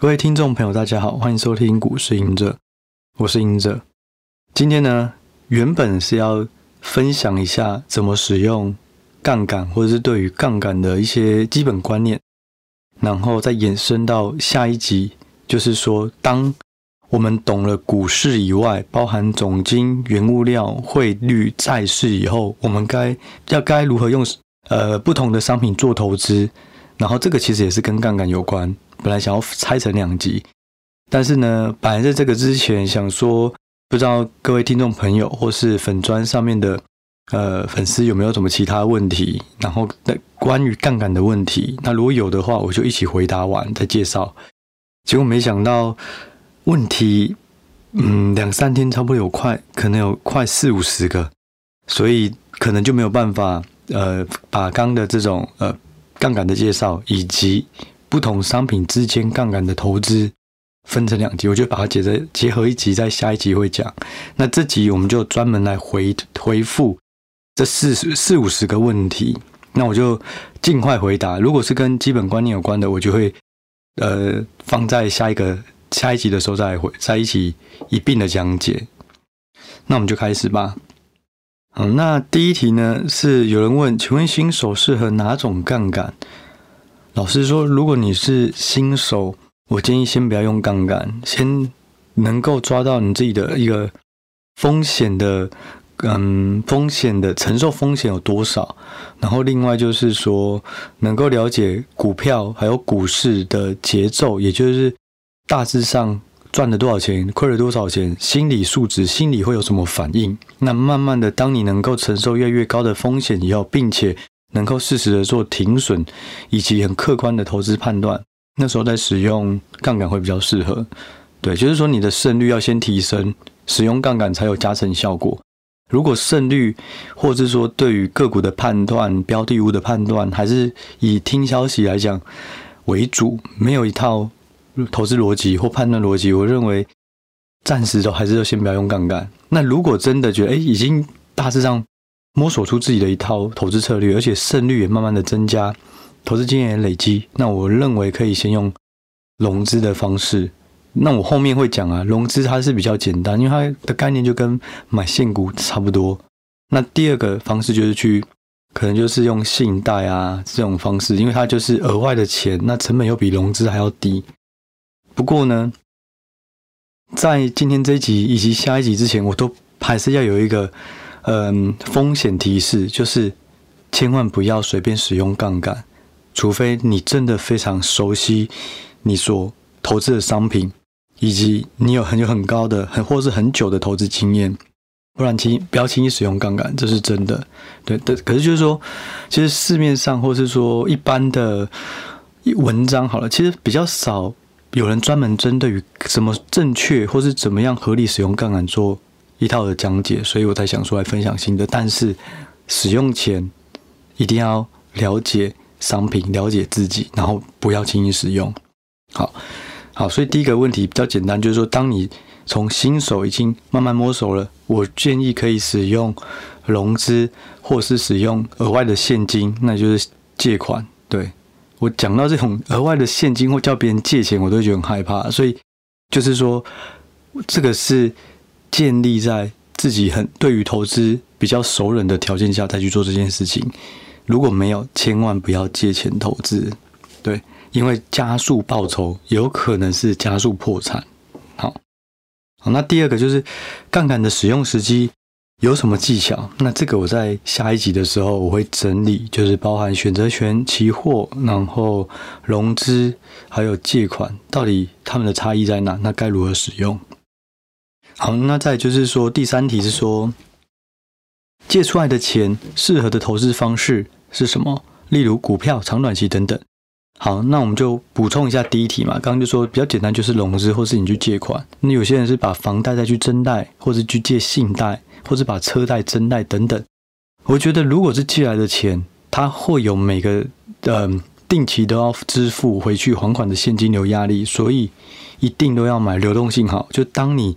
各位听众朋友，大家好，欢迎收听股市赢者，我是赢者。今天呢，原本是要分享一下怎么使用杠杆，或者是对于杠杆的一些基本观念，然后再延伸到下一集，就是说，当我们懂了股市以外，包含总金、原物料、汇率、债市以后，我们该要该如何用呃不同的商品做投资，然后这个其实也是跟杠杆有关。本来想要拆成两集，但是呢，本来在这个之前想说，不知道各位听众朋友或是粉砖上面的呃粉丝有没有什么其他问题，然后关于杠杆的问题，那如果有的话，我就一起回答完再介绍。结果没想到问题，嗯，两三天差不多有快，可能有快四五十个，所以可能就没有办法呃把刚的这种呃杠杆的介绍以及。不同商品之间杠杆的投资分成两集，我就把它结在结合一集，在下一集会讲。那这集我们就专门来回回复这四十四五十个问题，那我就尽快回答。如果是跟基本观念有关的，我就会呃放在下一个下一集的时候再回在一起一并的讲解。那我们就开始吧。嗯，那第一题呢是有人问，请问新手适合哪种杠杆？老实说，如果你是新手，我建议先不要用杠杆，先能够抓到你自己的一个风险的，嗯，风险的承受风险有多少。然后另外就是说，能够了解股票还有股市的节奏，也就是大致上赚了多少钱，亏了多少钱，心理素质，心理会有什么反应。那慢慢的，当你能够承受越来越高的风险以后，并且能够适时的做停损，以及很客观的投资判断，那时候再使用杠杆会比较适合。对，就是说你的胜率要先提升，使用杠杆才有加成效果。如果胜率，或是说对于个股的判断、标的物的判断，还是以听消息来讲为主，没有一套投资逻辑或判断逻辑，我认为暂时都还是要先不要用杠杆。那如果真的觉得，哎，已经大致上。摸索出自己的一套投资策略，而且胜率也慢慢的增加，投资经验也累积。那我认为可以先用融资的方式。那我后面会讲啊，融资它是比较简单，因为它的概念就跟买现股差不多。那第二个方式就是去，可能就是用信贷啊这种方式，因为它就是额外的钱，那成本又比融资还要低。不过呢，在今天这一集以及下一集之前，我都还是要有一个。嗯，风险提示就是千万不要随便使用杠杆，除非你真的非常熟悉你所投资的商品，以及你有很有很高的很或是很久的投资经验，不然轻不要轻易使用杠杆，这是真的。对的，可是就是说，其实市面上或是说一般的文章好了，其实比较少有人专门针对于怎么正确或是怎么样合理使用杠杆做。一套的讲解，所以我才想出来分享新的。但是使用前一定要了解商品，了解自己，然后不要轻易使用。好，好，所以第一个问题比较简单，就是说，当你从新手已经慢慢摸熟了，我建议可以使用融资，或是使用额外的现金，那就是借款。对，我讲到这种额外的现金或叫别人借钱，我都觉得很害怕。所以就是说，这个是。建立在自己很对于投资比较熟稔的条件下再去做这件事情。如果没有，千万不要借钱投资，对，因为加速报酬有可能是加速破产。好，好，那第二个就是杠杆的使用时机有什么技巧？那这个我在下一集的时候我会整理，就是包含选择权、期货，然后融资还有借款，到底他们的差异在哪？那该如何使用？好，那再就是说，第三题是说，借出来的钱适合的投资方式是什么？例如股票、长短期等等。好，那我们就补充一下第一题嘛。刚刚就说比较简单，就是融资或是你去借款。那有些人是把房贷再去增贷，或是去借信贷，或是把车贷增贷等等。我觉得如果是借来的钱，它会有每个呃定期都要支付回去还款的现金流压力，所以一定都要买流动性好。就当你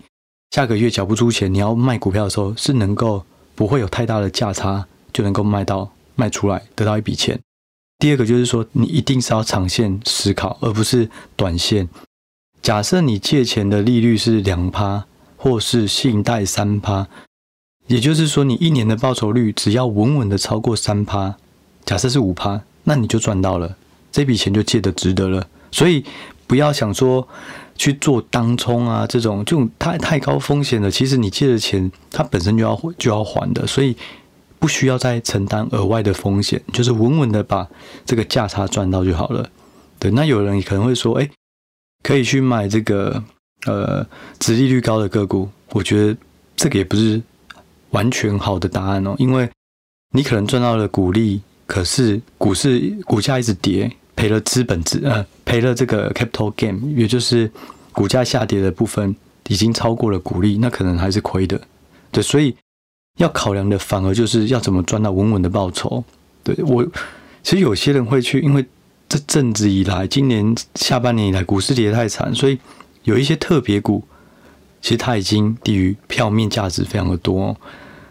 下个月缴不出钱，你要卖股票的时候，是能够不会有太大的价差，就能够卖到卖出来，得到一笔钱。第二个就是说，你一定是要长线思考，而不是短线。假设你借钱的利率是两趴，或是信贷三趴，也就是说你一年的报酬率只要稳稳的超过三趴，假设是五趴，那你就赚到了，这笔钱就借得值得了。所以不要想说去做当冲啊，这种这种太太高风险的，其实你借的钱它本身就要就要还的，所以不需要再承担额外的风险，就是稳稳的把这个价差赚到就好了。对，那有人可能会说，哎。可以去买这个呃，殖利率高的个股，我觉得这个也不是完全好的答案哦，因为你可能赚到了股利，可是股市股价一直跌，赔了资本值呃，赔了这个 capital gain，也就是股价下跌的部分已经超过了股利，那可能还是亏的。对，所以要考量的反而就是要怎么赚到稳稳的报酬。对，我其实有些人会去，因为。这阵子以来，今年下半年以来，股市跌得太惨，所以有一些特别股，其实它已经低于票面价值非常的多。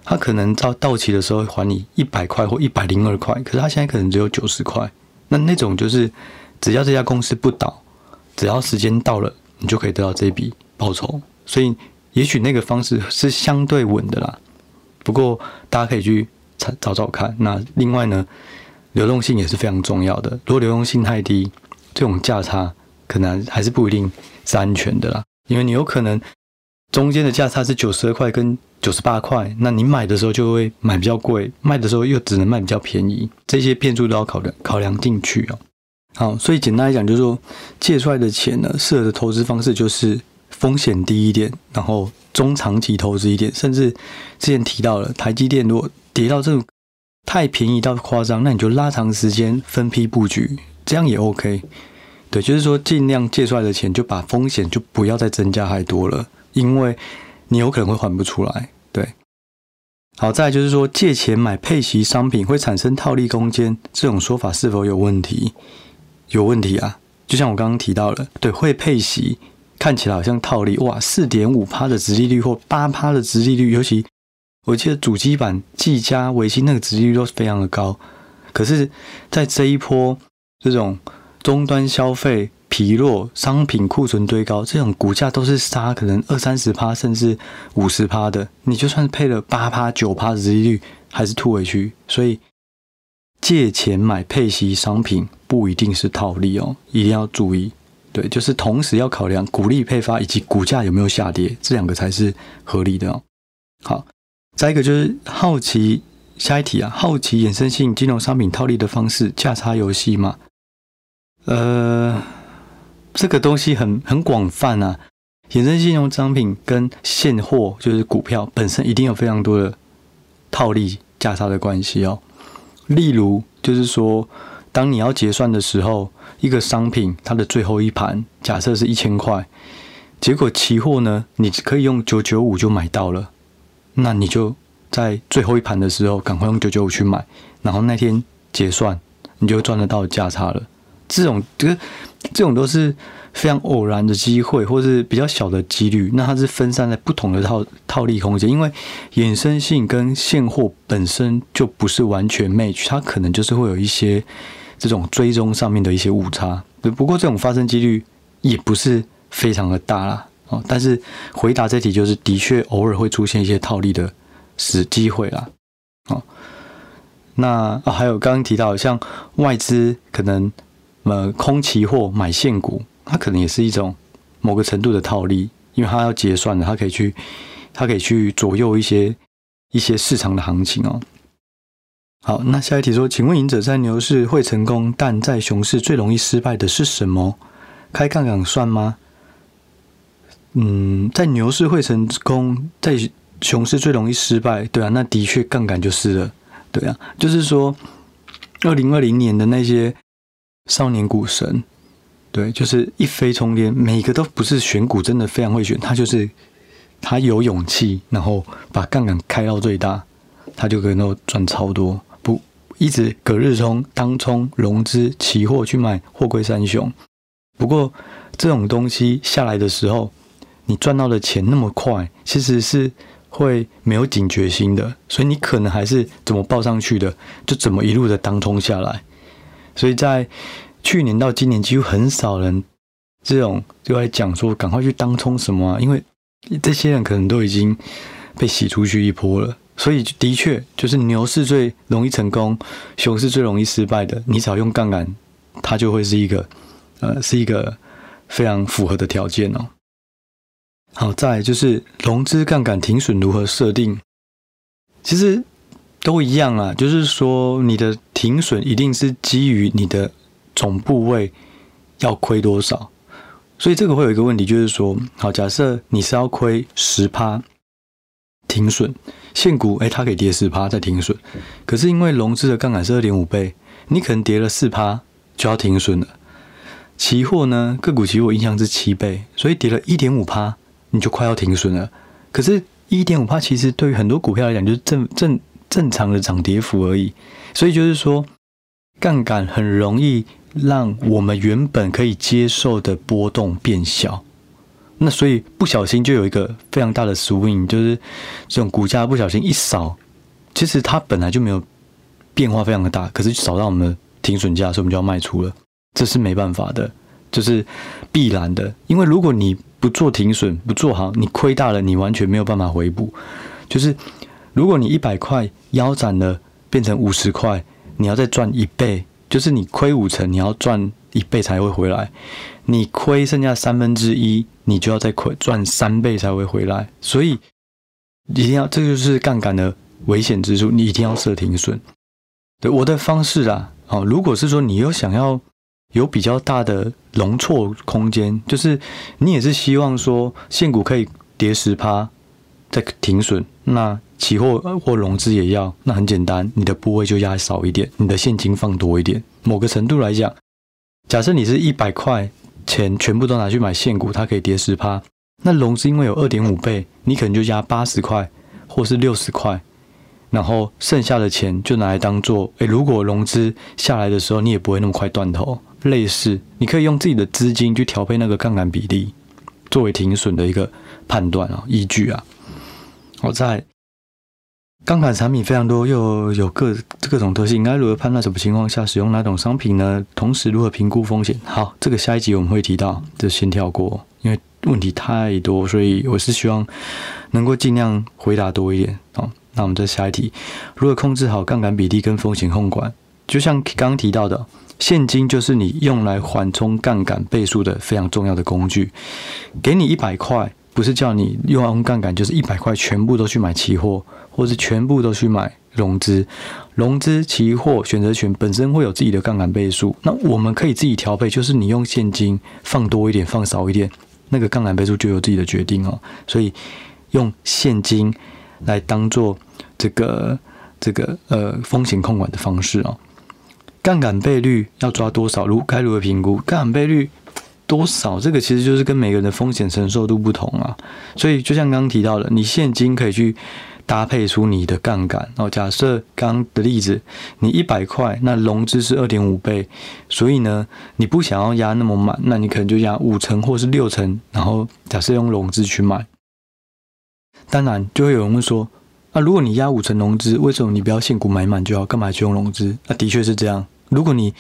它可能到到期的时候还你一百块或一百零二块，可是它现在可能只有九十块。那那种就是，只要这家公司不倒，只要时间到了，你就可以得到这笔报酬。所以，也许那个方式是相对稳的啦。不过，大家可以去找找看。那另外呢？流动性也是非常重要的。如果流动性太低，这种价差可能还是不一定是安全的啦。因为你有可能中间的价差是九十二块跟九十八块，那你买的时候就会买比较贵，卖的时候又只能卖比较便宜，这些变数都要考量考量进去哦。好，所以简单来讲，就是说借出来的钱呢，适合的投资方式就是风险低一点，然后中长期投资一点，甚至之前提到了台积电，如果跌到这种。太便宜到夸张，那你就拉长时间分批布局，这样也 OK。对，就是说尽量借出来的钱，就把风险就不要再增加太多了，因为你有可能会还不出来。对，好，再就是说借钱买配息商品会产生套利空间，这种说法是否有问题？有问题啊！就像我刚刚提到了，对，会配息看起来好像套利，哇，四点五趴的殖利率或八趴的殖利率，尤其。我记得主机板、技嘉、微星那个殖利率都是非常的高，可是，在这一波这种终端消费疲弱、商品库存堆高，这种股价都是杀可能二三十趴甚至五十趴的，你就算配了八趴、九趴的殖利率，还是吐回去。所以，借钱买配息商品不一定是套利哦，一定要注意。对，就是同时要考量股利配发以及股价有没有下跌，这两个才是合理的哦。好。再一个就是好奇，下一题啊，好奇衍生性金融商品套利的方式，价差游戏吗？呃，这个东西很很广泛啊，衍生金融商品跟现货就是股票本身一定有非常多的套利价差的关系哦。例如，就是说，当你要结算的时候，一个商品它的最后一盘假设是一千块，结果期货呢，你可以用九九五就买到了。那你就在最后一盘的时候，赶快用九九五去买，然后那天结算，你就赚得到价差了。这种这个这种都是非常偶然的机会，或是比较小的几率。那它是分散在不同的套套利空间，因为衍生性跟现货本身就不是完全 match，它可能就是会有一些这种追踪上面的一些误差。不过这种发生几率也不是非常的大啦。哦，但是回答这题就是，的确偶尔会出现一些套利的死机会啦。哦，那哦还有刚刚提到，像外资可能呃空期货买现股，它可能也是一种某个程度的套利，因为它要结算的，它可以去它可以去左右一些一些市场的行情哦。好，那下一题说，请问赢者在牛市会成功，但在熊市最容易失败的是什么？开杠杆算吗？嗯，在牛市会成功，在熊市最容易失败，对啊，那的确杠杆就是了，对啊，就是说，二零二零年的那些少年股神，对，就是一飞冲天，每个都不是选股真的非常会选，他就是他有勇气，然后把杠杆开到最大，他就可能够赚超多，不一直隔日冲、当冲、融资、期货去买货柜三雄，不过这种东西下来的时候。你赚到的钱那么快，其实是会没有警觉心的，所以你可能还是怎么报上去的，就怎么一路的当冲下来。所以在去年到今年，几乎很少人这种就来讲说，赶快去当冲什么啊？因为这些人可能都已经被洗出去一波了，所以的确就是牛市最容易成功，熊市最容易失败的。你只要用杠杆，它就会是一个呃，是一个非常符合的条件哦。好，再就是融资杠杆停损如何设定？其实都一样啊，就是说你的停损一定是基于你的总部位要亏多少。所以这个会有一个问题，就是说，好，假设你是要亏十趴停损，现股诶它可以跌十趴再停损，可是因为融资的杠杆是二点五倍，你可能跌了四趴就要停损了。期货呢，个股期货印象是七倍，所以跌了一点五趴你就快要停损了。可是，一点五趴其实对于很多股票来讲就是正正正常的涨跌幅而已，所以就是说，杠杆很容易。让我们原本可以接受的波动变小，那所以不小心就有一个非常大的 swing，就是这种股价不小心一扫，其实它本来就没有变化非常的大，可是扫到我们的停损价，所以我们就要卖出了，这是没办法的，就是必然的，因为如果你不做停损，不做好，你亏大了，你完全没有办法回补，就是如果你一百块腰斩了，变成五十块，你要再赚一倍。就是你亏五成，你要赚一倍才会回来；你亏剩下三分之一，你就要再亏赚三倍才会回来。所以一定要，这就是杠杆的危险之处，你一定要设停损。对我的方式啊，哦，如果是说你又想要有比较大的容错空间，就是你也是希望说现股可以跌十趴在停损，那。期货或融资也要，那很简单，你的部位就压少一点，你的现金放多一点。某个程度来讲，假设你是一百块钱全部都拿去买现股，它可以跌十趴。那融资因为有二点五倍，你可能就压八十块或是六十块，然后剩下的钱就拿来当做，诶，如果融资下来的时候，你也不会那么快断头。类似，你可以用自己的资金去调配那个杠杆比例，作为停损的一个判断啊依据啊。我在。杠杆产品非常多，又有各各种特性，应该如何判断什么情况下使用哪种商品呢？同时如何评估风险？好，这个下一集我们会提到，就先跳过，因为问题太多，所以我是希望能够尽量回答多一点。好，那我们再下一题，如何控制好杠杆比例跟风险控管？就像刚刚提到的，现金就是你用来缓冲杠杆倍数的非常重要的工具。给你一百块，不是叫你用杠杆，就是一百块全部都去买期货。或是全部都去买融资，融资期货选择权本身会有自己的杠杆倍数，那我们可以自己调配，就是你用现金放多一点，放少一点，那个杠杆倍数就有自己的决定哦。所以用现金来当做这个这个呃风险控管的方式哦。杠杆倍率要抓多少？如该如何评估？杠杆倍率多少？这个其实就是跟每个人的风险承受度不同啊。所以就像刚刚提到的，你现金可以去。搭配出你的杠杆哦。假设刚刚的例子，你一百块，那融资是二点五倍，所以呢，你不想要压那么满，那你可能就压五成或是六成，然后假设用融资去买。当然，就会有人问说，那如果你压五成融资，为什么你不要现股买满就好，干嘛去用融资？那的确是这样。如果你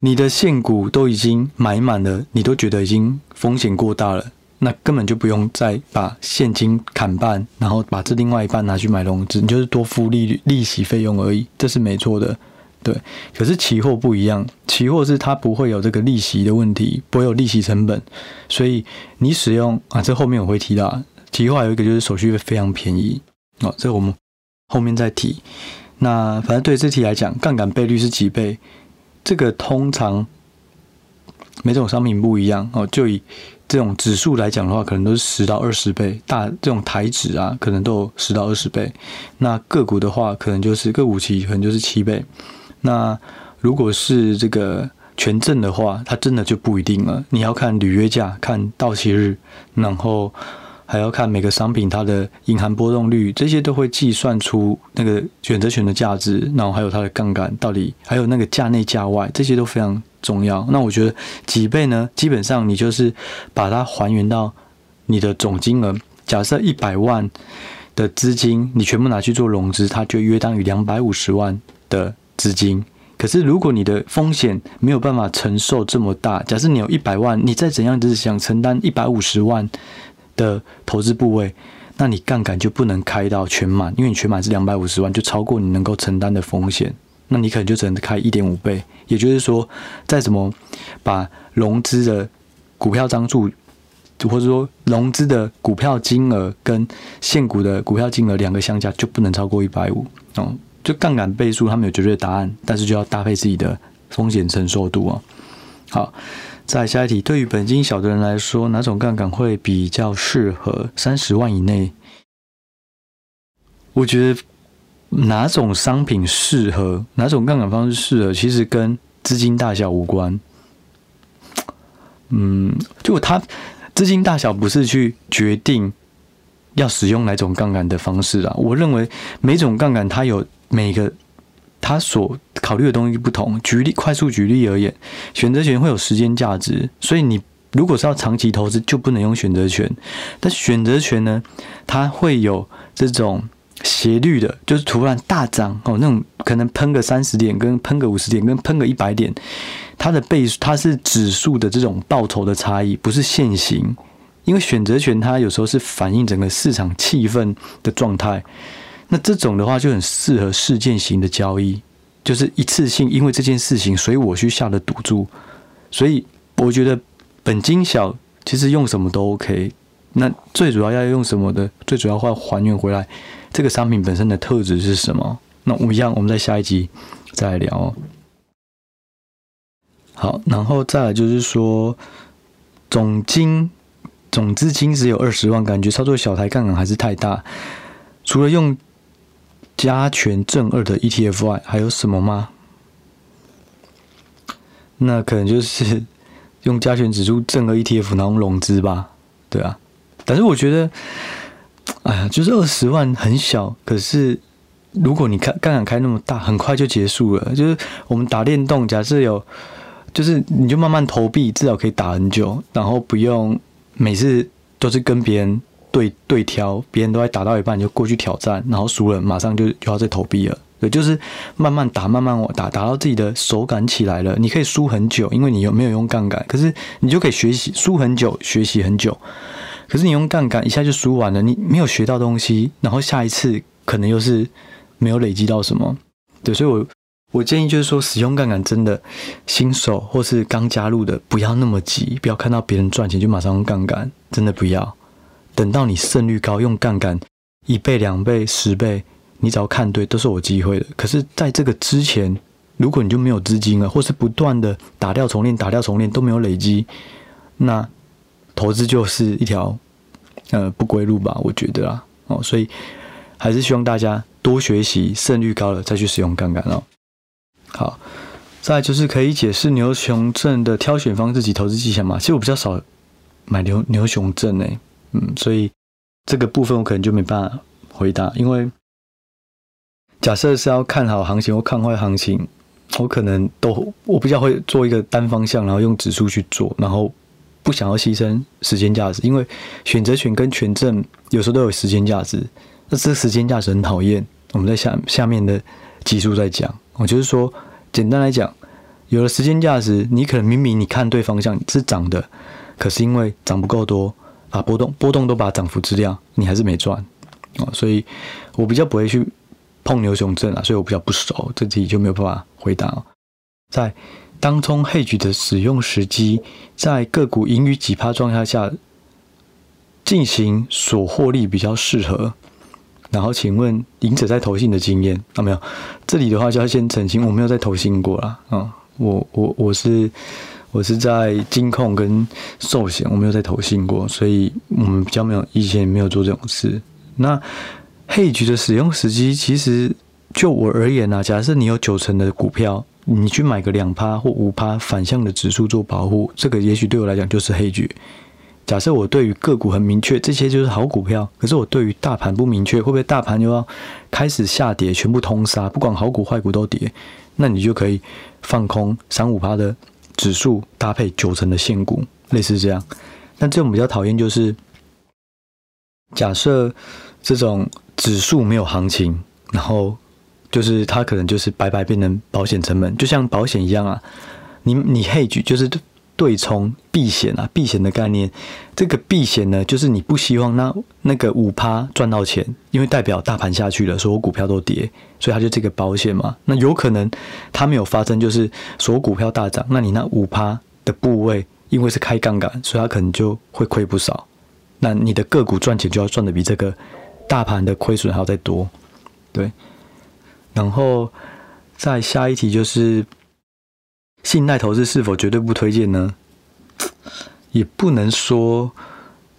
你的现股都已经买满了，你都觉得已经风险过大了。那根本就不用再把现金砍半，然后把这另外一半拿去买融资，你就是多付利率、利息费用而已，这是没错的，对。可是期货不一样，期货是它不会有这个利息的问题，不会有利息成本，所以你使用啊，这后面我会提到，期货有一个就是手续费非常便宜哦，这我们后面再提。那反正对这题来讲，杠杆倍率是几倍？这个通常每种商品不一样哦，就以。这种指数来讲的话，可能都是十到二十倍。大这种台指啊，可能都十到二十倍。那个股的话，可能就是个股期，可能就是七倍。那如果是这个权证的话，它真的就不一定了。你要看履约价，看到期日，然后还要看每个商品它的隐含波动率，这些都会计算出那个选择权的价值，然后还有它的杠杆到底，还有那个价内价外，这些都非常。重要。那我觉得几倍呢？基本上你就是把它还原到你的总金额。假设一百万的资金，你全部拿去做融资，它就约当于两百五十万的资金。可是如果你的风险没有办法承受这么大，假设你有一百万，你再怎样只是想承担一百五十万的投资部位，那你杠杆就不能开到全满，因为你全满是两百五十万，就超过你能够承担的风险，那你可能就只能开一点五倍。也就是说，再怎么把融资的股票张数，或者说融资的股票金额跟现股的股票金额两个相加，就不能超过一百五哦。就杠杆倍数，他们有绝对答案，但是就要搭配自己的风险承受度哦。好，再下一题，对于本金小的人来说，哪种杠杆会比较适合？三十万以内，我觉得哪种商品适合，哪种杠杆方式适合，其实跟资金大小无关。嗯，就它资金大小不是去决定要使用哪种杠杆的方式啊。我认为每种杠杆它有。每个他所考虑的东西不同。举例，快速举例而言，选择权会有时间价值，所以你如果是要长期投资，就不能用选择权。但选择权呢，它会有这种斜率的，就是突然大涨哦，那种可能喷个三十点，跟喷个五十点，跟喷个一百点，它的倍数它是指数的这种报酬的差异，不是线型。因为选择权它有时候是反映整个市场气氛的状态。那这种的话就很适合事件型的交易，就是一次性，因为这件事情，所以我去下的赌注。所以我觉得本金小，其实用什么都 OK。那最主要要用什么的？最主要会还原回来这个商品本身的特质是什么？那我们一样，我们在下一集再来聊。好，然后再来就是说，总金总资金只有二十万，感觉操作小台杠杆还是太大，除了用。加权正二的 ETF 外，还有什么吗？那可能就是用加权指数正二 ETF 然后融资吧，对啊。但是我觉得，哎呀，就是二十万很小，可是如果你开杠杆开那么大，很快就结束了。就是我们打电动，假设有，就是你就慢慢投币，至少可以打很久，然后不用每次都是跟别人。对对挑，别人都在打到一半，就过去挑战，然后输了，马上就就要再投币了。对，就是慢慢打，慢慢打，打到自己的手感起来了。你可以输很久，因为你有没有用杠杆，可是你就可以学习输很久，学习很久。可是你用杠杆一下就输完了，你没有学到东西，然后下一次可能又是没有累积到什么。对，所以我我建议就是说，使用杠杆真的新手或是刚加入的，不要那么急，不要看到别人赚钱就马上用杠杆，真的不要。等到你胜率高，用杠杆一倍、两倍、十倍，你只要看对，都是有机会的。可是，在这个之前，如果你就没有资金了，或是不断的打掉重练、打掉重练都没有累积，那投资就是一条呃不归路吧？我觉得啊，哦，所以还是希望大家多学习，胜率高了再去使用杠杆哦。好，再就是可以解释牛熊证的挑选方式及投资技巧吗？其实我比较少买牛牛熊证诶、嗯，所以这个部分我可能就没办法回答，因为假设是要看好行情或看坏行情，我可能都我比较会做一个单方向，然后用指数去做，然后不想要牺牲时间价值，因为选择权跟权证有时候都有时间价值，那这时间价值很讨厌。我们在下下面的集数再讲，我就是说，简单来讲，有了时间价值，你可能明明你看对方向是涨的，可是因为涨不够多。把波动波动都把涨幅吃掉，你还是没赚哦，所以我比较不会去碰牛熊证啊，所以我比较不熟，这题就没有办法回答。在当冲 hedge 的使用时机，在个股盈余几趴状态下进行所获利比较适合。然后请问赢者在投信的经验啊？没有，这里的话就要先澄清，我没有在投信过啦。啊，我我我是。我是在金控跟寿险，我没有在投信过，所以我们比较没有，以前没有做这种事。那 hedge 的使用时机，其实就我而言啊，假设你有九成的股票，你去买个两趴或五趴反向的指数做保护，这个也许对我来讲就是 hedge。假设我对于个股很明确，这些就是好股票，可是我对于大盘不明确，会不会大盘又要开始下跌，全部通杀，不管好股坏股都跌，那你就可以放空三五趴的。指数搭配九成的现股，类似这样。但这种比较讨厌就是，假设这种指数没有行情，然后就是它可能就是白白变成保险成本，就像保险一样啊。你你 hedge 就是对冲避险啊，避险的概念。这个避险呢，就是你不希望那那个五趴赚到钱，因为代表大盘下去了，所有股票都跌，所以它就这个保险嘛。那有可能它没有发生，就是所有股票大涨，那你那五趴的部位，因为是开杠杆，所以它可能就会亏不少。那你的个股赚钱就要赚的比这个大盘的亏损还要再多，对。然后再下一题就是，信贷投资是否绝对不推荐呢？也不能说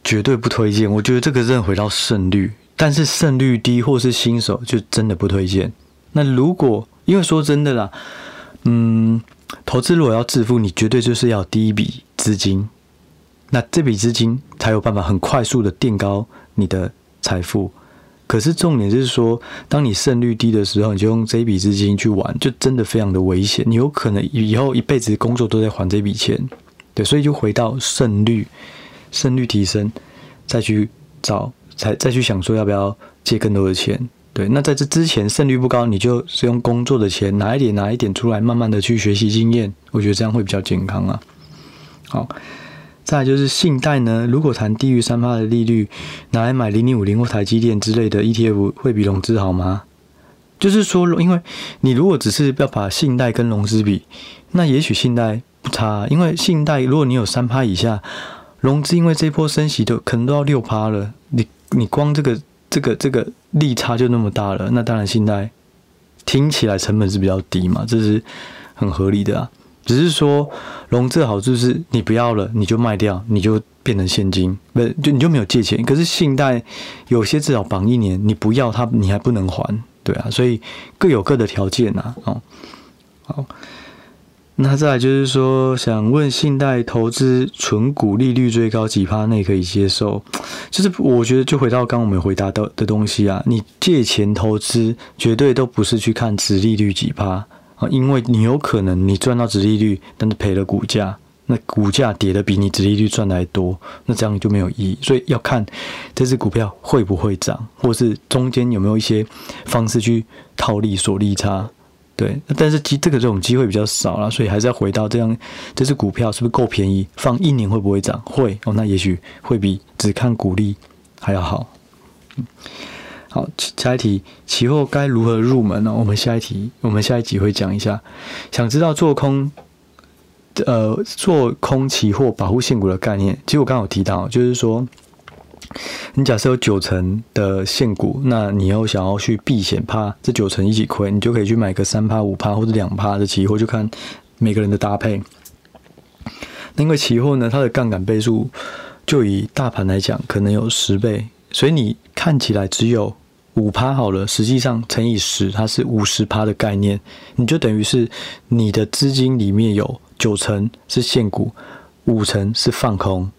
绝对不推荐。我觉得这个真的回到胜率，但是胜率低或是新手就真的不推荐。那如果因为说真的啦，嗯，投资如果要致富，你绝对就是要第一笔资金，那这笔资金才有办法很快速的垫高你的财富。可是重点就是说，当你胜率低的时候，你就用这笔资金去玩，就真的非常的危险。你有可能以后一辈子工作都在还这笔钱，对，所以就回到胜率，胜率提升，再去找，再再去想说要不要借更多的钱，对。那在这之前胜率不高，你就是用工作的钱拿一点拿一点出来，慢慢的去学习经验，我觉得这样会比较健康啊。好。再就是信贷呢，如果谈低于三趴的利率，拿来买零零五零或台积电之类的 ETF，会比融资好吗？就是说，因为你如果只是要把信贷跟融资比，那也许信贷不差，因为信贷如果你有三趴以下，融资因为这波升息都可能都要六趴了，你你光这个这个这个利差就那么大了，那当然信贷听起来成本是比较低嘛，这是很合理的啊。只是说融资好处是你不要了，你就卖掉，你就变成现金，不就你就没有借钱。可是信贷有些至少绑一年，你不要它，你还不能还，对啊，所以各有各的条件呐。哦，好，那再来就是说，想问信贷投资存股利率最高几趴内可以接受？就是我觉得就回到刚我们回答到的东西啊，你借钱投资绝对都不是去看殖利率几趴。啊，因为你有可能你赚到殖利率，但是赔了股价，那股价跌的比你殖利率赚的还多，那这样就没有意义。所以要看这只股票会不会涨，或是中间有没有一些方式去套利锁利差。对，但是机这个这种机会比较少了，所以还是要回到这样，这只股票是不是够便宜？放一年会不会涨？会哦，那也许会比只看股利还要好。好，下一题，期货该如何入门呢？我们下一题，我们下一集会讲一下。想知道做空，呃，做空期货保护现股的概念。其实我刚刚有提到，就是说，你假设有九成的现股，那你又想要去避险，怕这九成一起亏，你就可以去买个三趴、五趴或者两趴的期货，就看每个人的搭配。那因为期货呢，它的杠杆倍数就以大盘来讲，可能有十倍。所以你看起来只有五趴好了，实际上乘以十，它是五十趴的概念，你就等于是你的资金里面有九成是现股，五成是放空，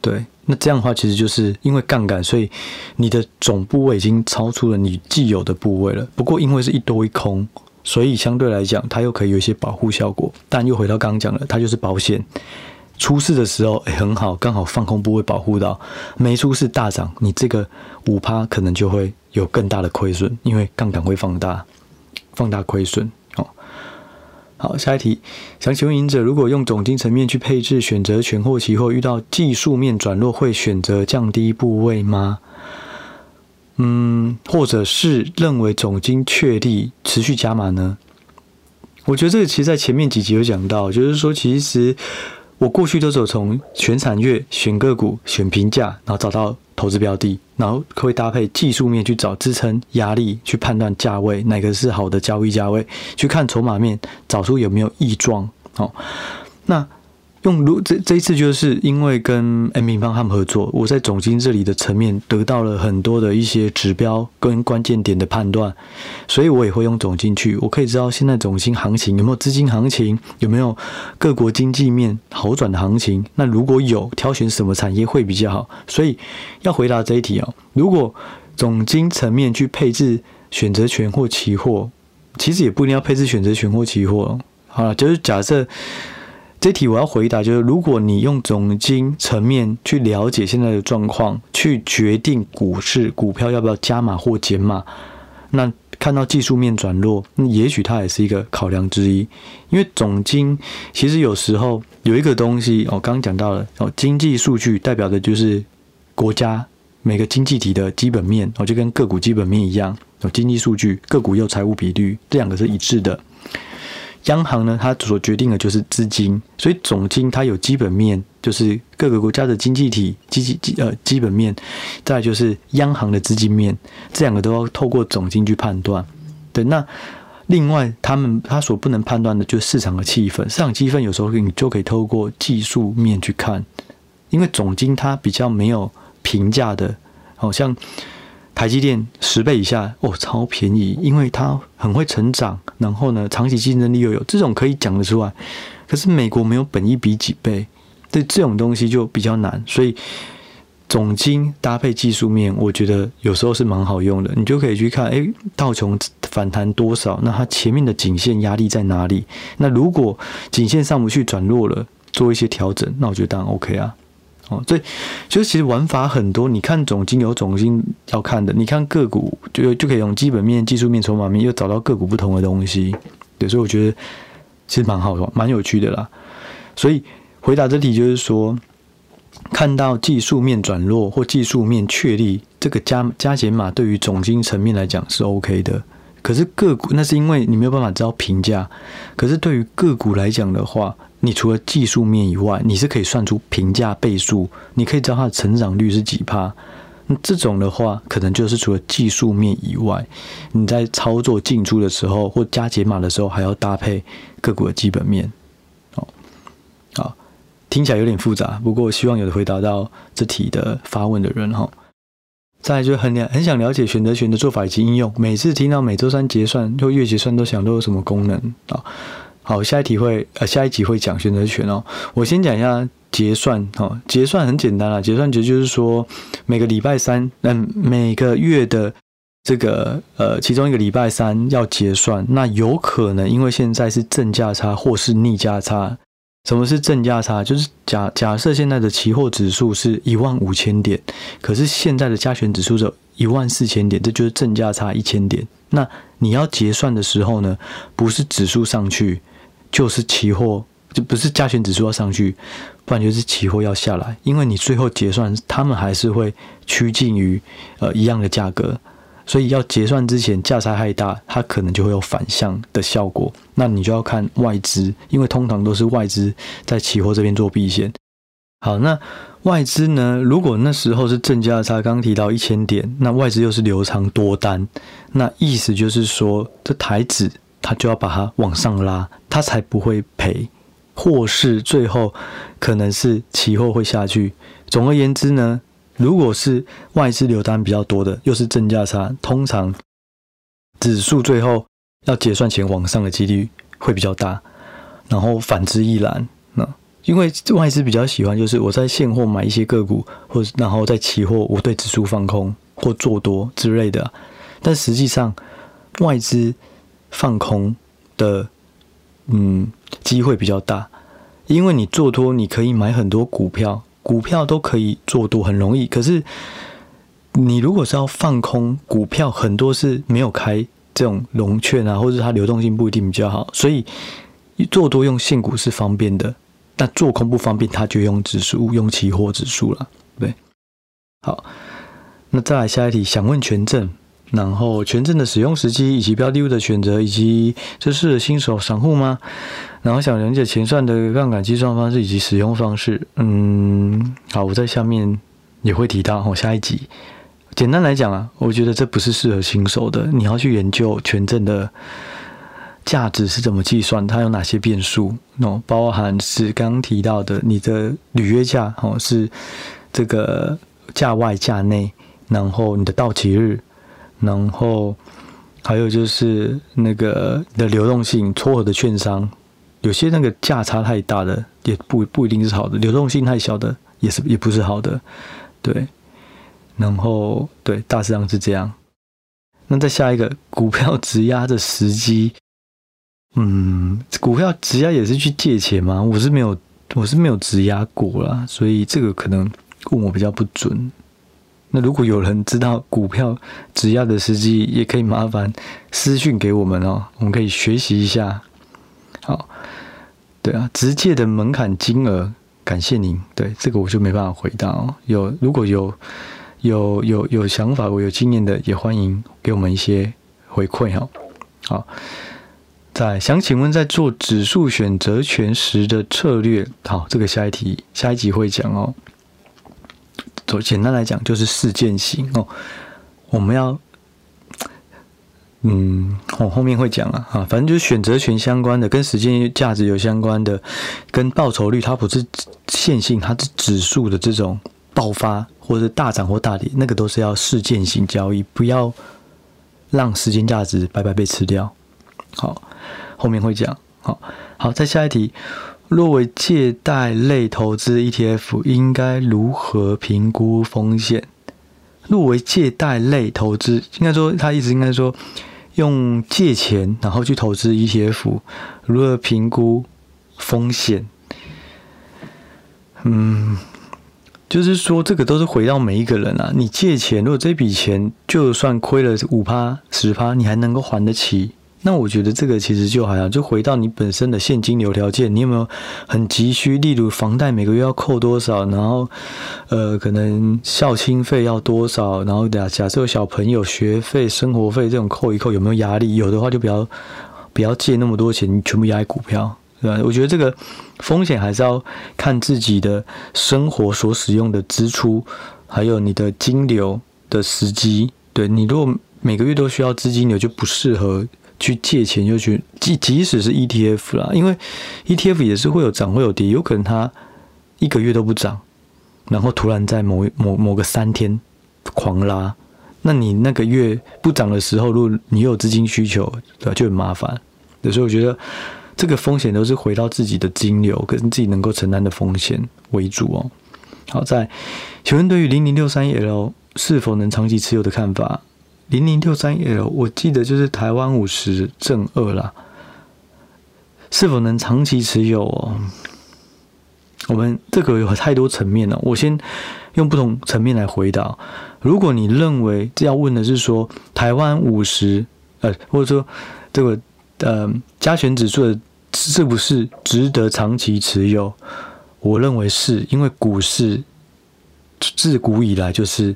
对，那这样的话其实就是因为杠杆，所以你的总部位已经超出了你既有的部位了。不过因为是一多一空，所以相对来讲它又可以有一些保护效果，但又回到刚刚讲了，它就是保险。出事的时候，很好，刚好放空部位保护到，没出事大涨，你这个五趴可能就会有更大的亏损，因为杠杆会放大，放大亏损。哦，好，下一题，想请问隐者，如果用总经层面去配置选择权或期货，遇到技术面转弱，会选择降低部位吗？嗯，或者是认为总经确立持续加码呢？我觉得这个其实在前面几集有讲到，就是说其实。我过去都是从选产业、选个股、选评价，然后找到投资标的，然后会搭配技术面去找支撑、压力，去判断价位，哪个是好的交易价位，去看筹码面，找出有没有异状。哦，那。用如这这一次，就是因为跟 M 平方他们合作，我在总经这里的层面得到了很多的一些指标跟关键点的判断，所以我也会用总经去，我可以知道现在总经行情有没有资金行情，有没有各国经济面好转的行情。那如果有，挑选什么产业会比较好？所以要回答这一题哦，如果总经层面去配置选择权或期货，其实也不一定要配置选择权或期货。好了，就是假设。这题我要回答，就是如果你用总经层面去了解现在的状况，去决定股市股票要不要加码或减码，那看到技术面转弱，那也许它也是一个考量之一。因为总经其实有时候有一个东西，我刚刚讲到了哦，经济数据代表的就是国家每个经济体的基本面，哦，就跟个股基本面一样，有经济数据，个股又财务比率，这两个是一致的。央行呢，它所决定的就是资金，所以总金它有基本面，就是各个国家的经济体基基呃基本面，再就是央行的资金面，这两个都要透过总金去判断。对，那另外他们他所不能判断的就是市场的气氛，市场气氛有时候你就可以透过技术面去看，因为总金它比较没有评价的，好像。台积电十倍以下哦，超便宜，因为它很会成长，然后呢，长期竞争力又有，这种可以讲得出来。可是美国没有本一比几倍，对这种东西就比较难。所以总经搭配技术面，我觉得有时候是蛮好用的。你就可以去看，诶，道琼反弹多少？那它前面的颈线压力在哪里？那如果颈线上不去转弱了，做一些调整，那我觉得当然 OK 啊。哦，对，就是其实玩法很多。你看总经有总经要看的，你看个股就就可以用基本面、技术面、筹码面，又找到个股不同的东西。对，所以我觉得其实蛮好玩，蛮有趣的啦。所以回答这题就是说，看到技术面转弱或技术面确立，这个加加减码对于总经层面来讲是 OK 的。可是个股那是因为你没有办法知道评价。可是对于个股来讲的话，你除了技术面以外，你是可以算出评价倍数，你可以知道它的成长率是几趴。那这种的话，可能就是除了技术面以外，你在操作进出的时候或加解码的时候，还要搭配个股的基本面。哦，好，听起来有点复杂，不过希望有的回答到这题的发问的人哈。再来就很很想了解选择权的做法以及应用。每次听到每周三结算或月结算，都想都有什么功能啊？好，下一题会呃，下一集会讲选择权哦。我先讲一下结算哦。结算很简单啦，结算其实就是说每个礼拜三，嗯，每个月的这个呃其中一个礼拜三要结算。那有可能因为现在是正价差或是逆价差。什么是正价差？就是假假设现在的期货指数是一万五千点，可是现在的加权指数是一万四千点，这就是正价差一千点。那你要结算的时候呢，不是指数上去。就是期货就不是加权指数要上去，不然就是期货要下来，因为你最后结算，他们还是会趋近于呃一样的价格，所以要结算之前价差太大，它可能就会有反向的效果。那你就要看外资，因为通常都是外资在期货这边做避险。好，那外资呢？如果那时候是正价差，刚提到一千点，那外资又是留长多单，那意思就是说这台指。他就要把它往上拉，他才不会赔，或是最后可能是期货会下去。总而言之呢，如果是外资流单比较多的，又是正价差，通常指数最后要结算前往上的几率会比较大。然后反之亦然，那因为外资比较喜欢就是我在现货买一些个股，或者然后在期货我对指数放空或做多之类的，但实际上外资。放空的，嗯，机会比较大，因为你做多，你可以买很多股票，股票都可以做多，很容易。可是，你如果是要放空股票，很多是没有开这种融券啊，或者它流动性不一定比较好，所以做多用现股是方便的，但做空不方便，它就用指数，用期货指数了，对。好，那再来下一题，想问权证。然后权证的使用时机，以及标的物的选择，以及这适合新手散户吗？然后想了解钱算的杠杆计算方式以及使用方式。嗯，好，我在下面也会提到。哦，下一集简单来讲啊，我觉得这不是适合新手的。你要去研究权证的价值是怎么计算，它有哪些变数？哦，包含是刚刚提到的你的履约价哦，是这个价外价内，然后你的到期日。然后还有就是那个的流动性，撮合的券商，有些那个价差太大的也不不一定是好的，流动性太小的也是也不是好的，对。然后对，大致上是这样。那再下一个股票质押的时机，嗯，股票质押也是去借钱吗？我是没有，我是没有质押过啦，所以这个可能问我比较不准。那如果有人知道股票质押的时机，也可以麻烦私讯给我们哦，我们可以学习一下。好，对啊，直借的门槛金额，感谢您。对，这个我就没办法回答哦。有如果有有有有想法，我有经验的，也欢迎给我们一些回馈哈。好，在想请问，在做指数选择权时的策略，好，这个下一题下一集会讲哦。简单来讲，就是事件型哦。我们要，嗯，我后面会讲啊，啊，反正就是选择权相关的，跟时间价值有相关的，跟报酬率，它不是线性，它是指数的这种爆发或者大涨或大跌，那个都是要事件型交易，不要让时间价值白白被吃掉。好，后面会讲。好，好，再下一题。若为借贷类投资 ETF，应该如何评估风险？若为借贷类投资，应该说他意思应该说用借钱然后去投资 ETF，如何评估风险？嗯，就是说这个都是回到每一个人啊。你借钱，如果这笔钱就算亏了五趴十趴，你还能够还得起？那我觉得这个其实就好像就回到你本身的现金流条件，你有没有很急需？例如房贷每个月要扣多少，然后呃，可能孝亲费要多少，然后假假设小朋友学费、生活费这种扣一扣，有没有压力？有的话就不要不要借那么多钱，全部压在股票，对吧？我觉得这个风险还是要看自己的生活所使用的支出，还有你的金流的时机。对，你如果每个月都需要资金流，就不适合。去借钱就去，即即使是 ETF 啦，因为 ETF 也是会有涨会有跌，有可能它一个月都不涨，然后突然在某某某个三天狂拉，那你那个月不涨的时候，如果你有资金需求，对吧，就很麻烦。所以我觉得这个风险都是回到自己的金流跟自己能够承担的风险为主哦。好，在请问对于零零六三 L 是否能长期持有的看法？零零六三 L，我记得就是台湾五十正二啦，是否能长期持有哦？我们这个有太多层面了，我先用不同层面来回答。如果你认为这要问的是说台湾五十，呃，或者说这个呃加权指数的是不是值得长期持有？我认为是因为股市自古以来就是。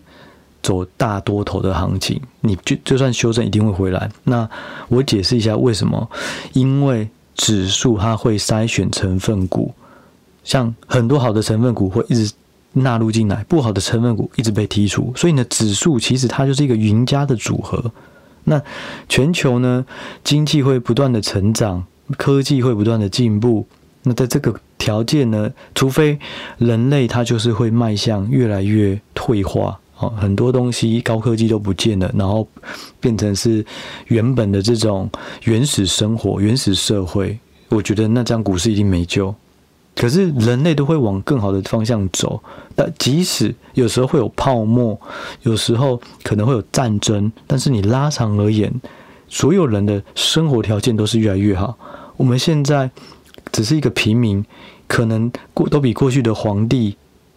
走大多头的行情，你就就算修正一定会回来。那我解释一下为什么？因为指数它会筛选成分股，像很多好的成分股会一直纳入进来，不好的成分股一直被剔除。所以呢，指数其实它就是一个赢家的组合。那全球呢，经济会不断的成长，科技会不断的进步。那在这个条件呢，除非人类它就是会迈向越来越退化。哦，很多东西高科技都不见了，然后变成是原本的这种原始生活、原始社会。我觉得那这样股市一定没救。可是人类都会往更好的方向走。但即使有时候会有泡沫，有时候可能会有战争，但是你拉长而言，所有人的生活条件都是越来越好。我们现在只是一个平民，可能过都比过去的皇帝。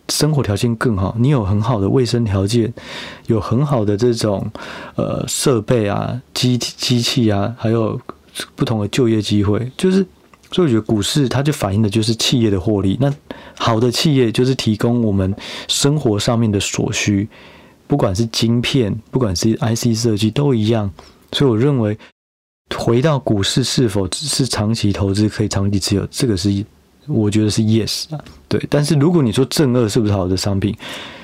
生活条件更好，你有很好的卫生条件，有很好的这种呃设备啊、机机器啊，还有不同的就业机会，就是所以我觉得股市它就反映的就是企业的获利。那好的企业就是提供我们生活上面的所需，不管是晶片，不管是 IC 设计都一样。所以我认为回到股市是否只是长期投资可以长期持有，这个是。我觉得是 yes 啊，对。但是如果你说正二是不是好的商品，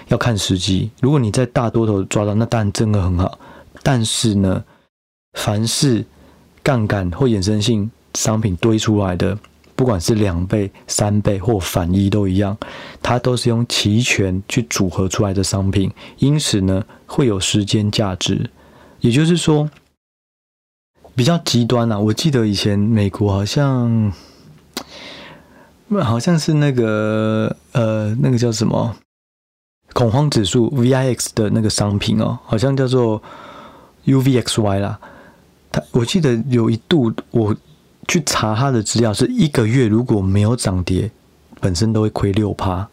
要看时机。如果你在大多头抓到，那当然正二很好。但是呢，凡是杠杆或衍生性商品堆出来的，不管是两倍、三倍或反一都一样，它都是用期权去组合出来的商品，因此呢，会有时间价值。也就是说，比较极端啊。我记得以前美国好像。好像是那个呃，那个叫什么恐慌指数 VIX 的那个商品哦，好像叫做 UVXY 啦。它我记得有一度我去查它的资料，是一个月如果没有涨跌，本身都会亏六趴。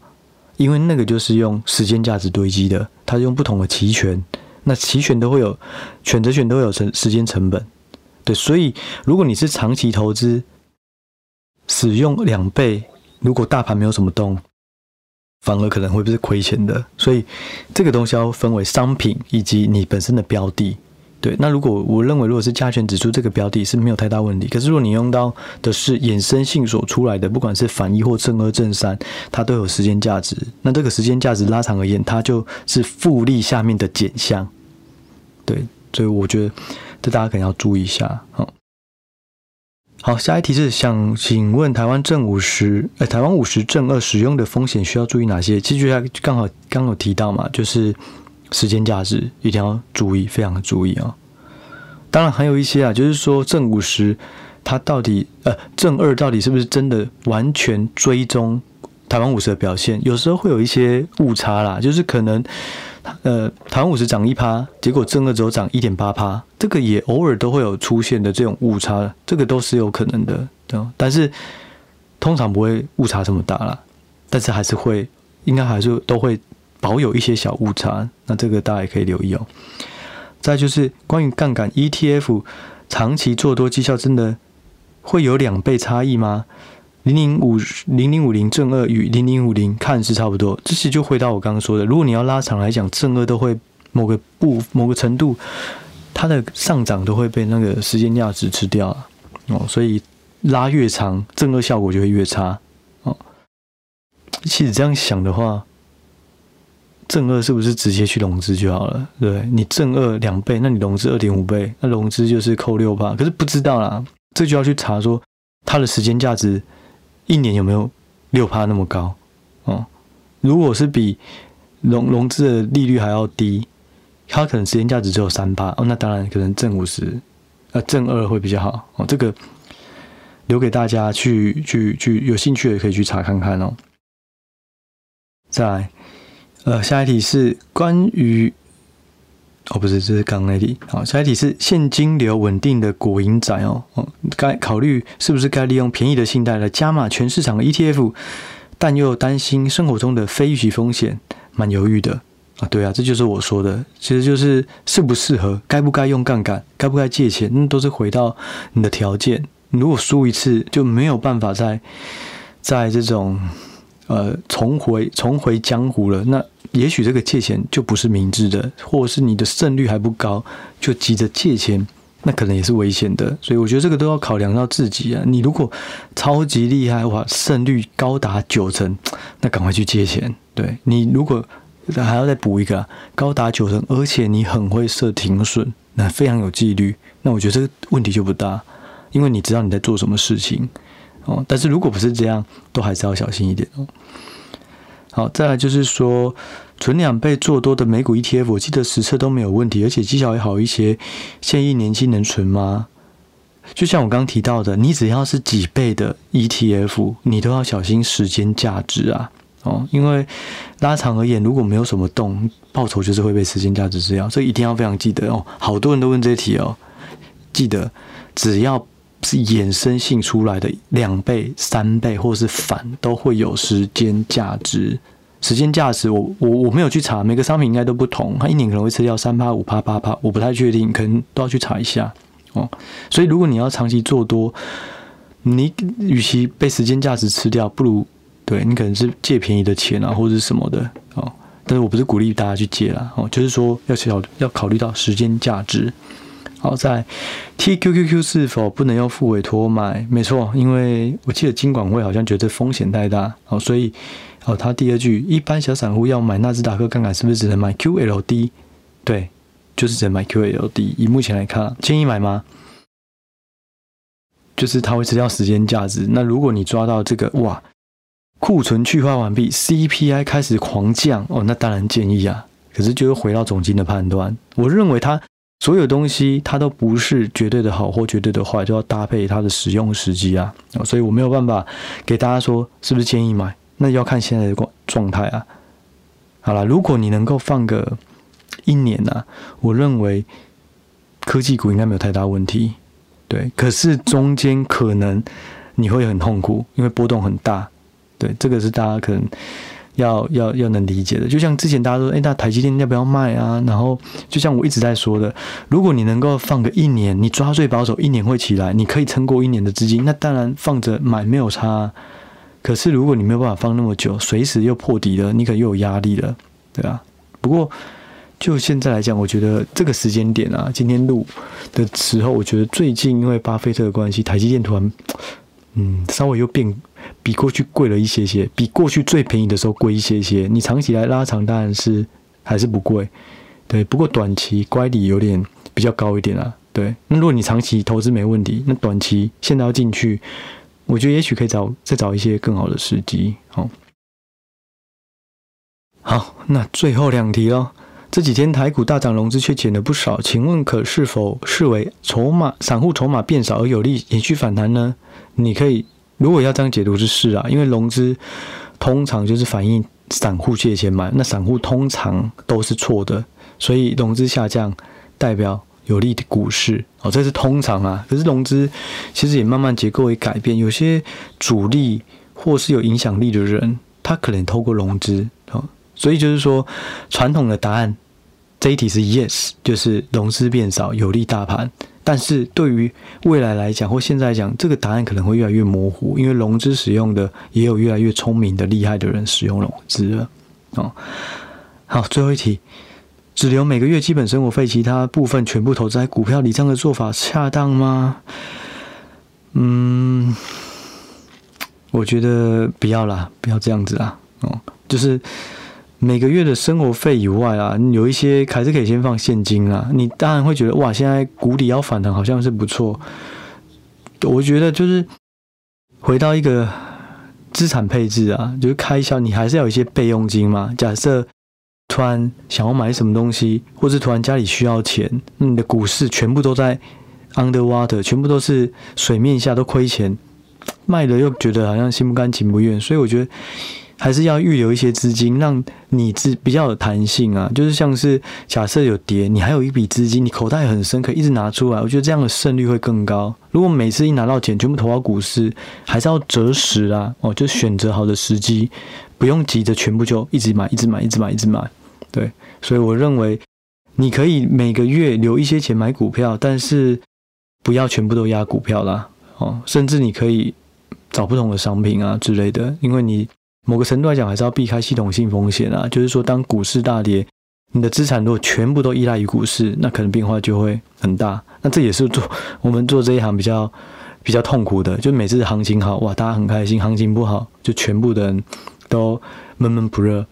因为那个就是用时间价值堆积的，它用不同的期权，那期权都会有选择权都会有成时间成本，对，所以如果你是长期投资，使用两倍，如果大盘没有什么动，反而可能会不是亏钱的，所以这个东西要分为商品以及你本身的标的。对，那如果我认为如果是加权指数这个标的是没有太大问题，可是如果你用到的是衍生性所出来的，不管是反一或正二正三，它都有时间价值。那这个时间价值拉长而言，它就是复利下面的减项。对，所以我觉得这大家可能要注意一下。好，好，下一题是想请问台湾正五十，呃，台湾五十正二使用的风险需要注意哪些？其实刚好刚好提到嘛，就是。时间价值一定要注意，非常注意啊！当然还有一些啊，就是说正五十它到底呃正二到底是不是真的完全追踪台湾五十的表现？有时候会有一些误差啦，就是可能呃台湾五十涨一趴，结果正二只有涨一点八趴，这个也偶尔都会有出现的这种误差，这个都是有可能的，对，但是通常不会误差这么大啦，但是还是会，应该还是都会。保有一些小误差，那这个大家也可以留意哦。再就是关于杠杆 ETF 长期做多绩效真的会有两倍差异吗？零零五零零五零正二与零零五零看似差不多，这些就回到我刚刚说的，如果你要拉长来讲，正二都会某个部某个程度，它的上涨都会被那个时间价值吃掉了哦，所以拉越长，正二效果就会越差哦。其实这样想的话。正二是不是直接去融资就好了？对，你正二两倍，那你融资二点五倍，那融资就是扣六趴。可是不知道啦，这就要去查说它的时间价值一年有没有六趴那么高哦。如果是比融融资的利率还要低，它可能时间价值只有三趴哦。那当然可能正五十呃正二会比较好哦。这个留给大家去去去有兴趣的可以去查看看哦。再来。呃，下一题是关于，哦，不是，这是刚那题。好，下一题是现金流稳定的国营债哦，哦，该考虑是不是该利用便宜的信贷来加码全市场的 ETF，但又担心生活中的非预期风险，蛮犹豫的啊。对啊，这就是我说的，其实就是适不适合，该不该用杠杆，该不该借钱，那都是回到你的条件。如果输一次就没有办法在在这种。呃，重回重回江湖了，那也许这个借钱就不是明智的，或者是你的胜率还不高，就急着借钱，那可能也是危险的。所以我觉得这个都要考量到自己啊。你如果超级厉害的话，胜率高达九成，那赶快去借钱。对，你如果还要再补一个高达九成，而且你很会设停损，那非常有纪律，那我觉得这个问题就不大，因为你知道你在做什么事情。哦，但是如果不是这样，都还是要小心一点哦。好，再来就是说，存两倍做多的美股 ETF，我记得实测都没有问题，而且绩效也好一些。现役年轻人存吗？就像我刚刚提到的，你只要是几倍的 ETF，你都要小心时间价值啊。哦，因为拉长而言，如果没有什么动，报酬就是会被时间价值吃掉，所以一定要非常记得哦。好多人都问这题哦，记得只要。是衍生性出来的两倍、三倍，或是反，都会有时间价值。时间价值我，我我没有去查，每个商品应该都不同。它一年可能会吃掉三趴、五趴、八趴，我不太确定，可能都要去查一下哦。所以，如果你要长期做多，你与其被时间价值吃掉，不如对你可能是借便宜的钱啊，或者是什么的哦。但是我不是鼓励大家去借啦哦，就是说要考要考虑到时间价值。好，在 TQQQ 是否不能用复委托买？没错，因为我记得金管会好像觉得风险太大，好，所以哦，他第二句，一般小散户要买纳斯达克杠杆，是不是只能买 QLD？对，就是只能买 QLD。以目前来看，建议买吗？就是它会吃掉时间价值。那如果你抓到这个，哇，库存去化完毕，CPI 开始狂降，哦，那当然建议啊。可是就会回到总经的判断，我认为它。所有东西它都不是绝对的好或绝对的坏，就要搭配它的使用时机啊。所以我没有办法给大家说是不是建议买，那要看现在的状态啊。好了，如果你能够放个一年呢、啊，我认为科技股应该没有太大问题。对，可是中间可能你会很痛苦，因为波动很大。对，这个是大家可能要要要能理解的。就像之前大家说，哎，那台积电要不要卖啊？然后就像我一直在说的，如果你能够放个一年，你抓最保守，一年会起来，你可以撑过一年的资金，那当然放着买没有差。可是如果你没有办法放那么久，随时又破底了，你可能又有压力了，对啊。不过就现在来讲，我觉得这个时间点啊，今天录的时候，我觉得最近因为巴菲特的关系，台积电突然。嗯，稍微又变比过去贵了一些些，比过去最便宜的时候贵一些些。你长期来拉长，当然是还是不贵，对。不过短期乖离有点比较高一点啊，对。那如果你长期投资没问题，那短期现在要进去，我觉得也许可以找再找一些更好的时机。好，好，那最后两题喽。这几天台股大涨，融资却减了不少，请问可是否视为筹码散户筹码变少而有利延续反弹呢？你可以，如果要这样解读是是啊，因为融资通常就是反映散户借钱买，那散户通常都是错的，所以融资下降代表有利的股市哦，这是通常啊。可是融资其实也慢慢结构也改变，有些主力或是有影响力的人，他可能透过融资哦，所以就是说传统的答案这一题是 yes，就是融资变少有利大盘。但是对于未来来讲，或现在来讲，这个答案可能会越来越模糊，因为融资使用的也有越来越聪明的、厉害的人使用融资了。哦，好，最后一题，只留每个月基本生活费，其他部分全部投资在股票里，这样的做法恰当吗？嗯，我觉得不要啦，不要这样子啦。哦，就是。每个月的生活费以外啊，有一些还是可以先放现金啊。你当然会觉得哇，现在谷底要反弹，好像是不错。我觉得就是回到一个资产配置啊，就是开销，你还是要有一些备用金嘛。假设突然想要买什么东西，或是突然家里需要钱，那你的股市全部都在 underwater，全部都是水面下都亏钱，卖了又觉得好像心不甘情不愿，所以我觉得。还是要预留一些资金，让你自比较有弹性啊。就是像是假设有跌，你还有一笔资金，你口袋很深，可以一直拿出来。我觉得这样的胜率会更高。如果每次一拿到钱，全部投到股市，还是要择时啊。哦，就选择好的时机，不用急着全部就一直买，一直买，一直买，一直买。对，所以我认为你可以每个月留一些钱买股票，但是不要全部都押股票啦。哦，甚至你可以找不同的商品啊之类的，因为你。某个程度来讲，还是要避开系统性风险啊。就是说，当股市大跌，你的资产如果全部都依赖于股市，那可能变化就会很大。那这也是做我们做这一行比较比较痛苦的。就每次行情好，哇，大家很开心；行情不好，就全部的人都闷闷不乐。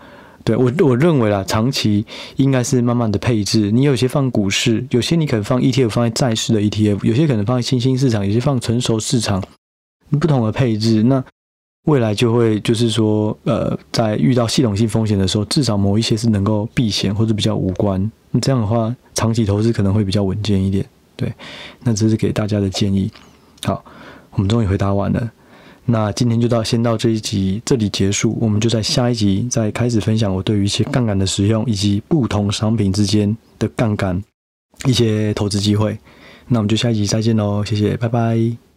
对，我我认为啦，长期应该是慢慢的配置。你有些放股市，有些你可能放 ETF，放在债市的 ETF，有些可能放在新兴市场，有些放成熟市场，不同的配置。那未来就会就是说，呃，在遇到系统性风险的时候，至少某一些是能够避险或者比较无关。那这样的话，长期投资可能会比较稳健一点。对，那这是给大家的建议。好，我们终于回答完了。那今天就到先到这一集这里结束，我们就在下一集再开始分享我对于一些杠杆的使用以及不同商品之间的杠杆一些投资机会。那我们就下一集再见喽，谢谢，拜拜。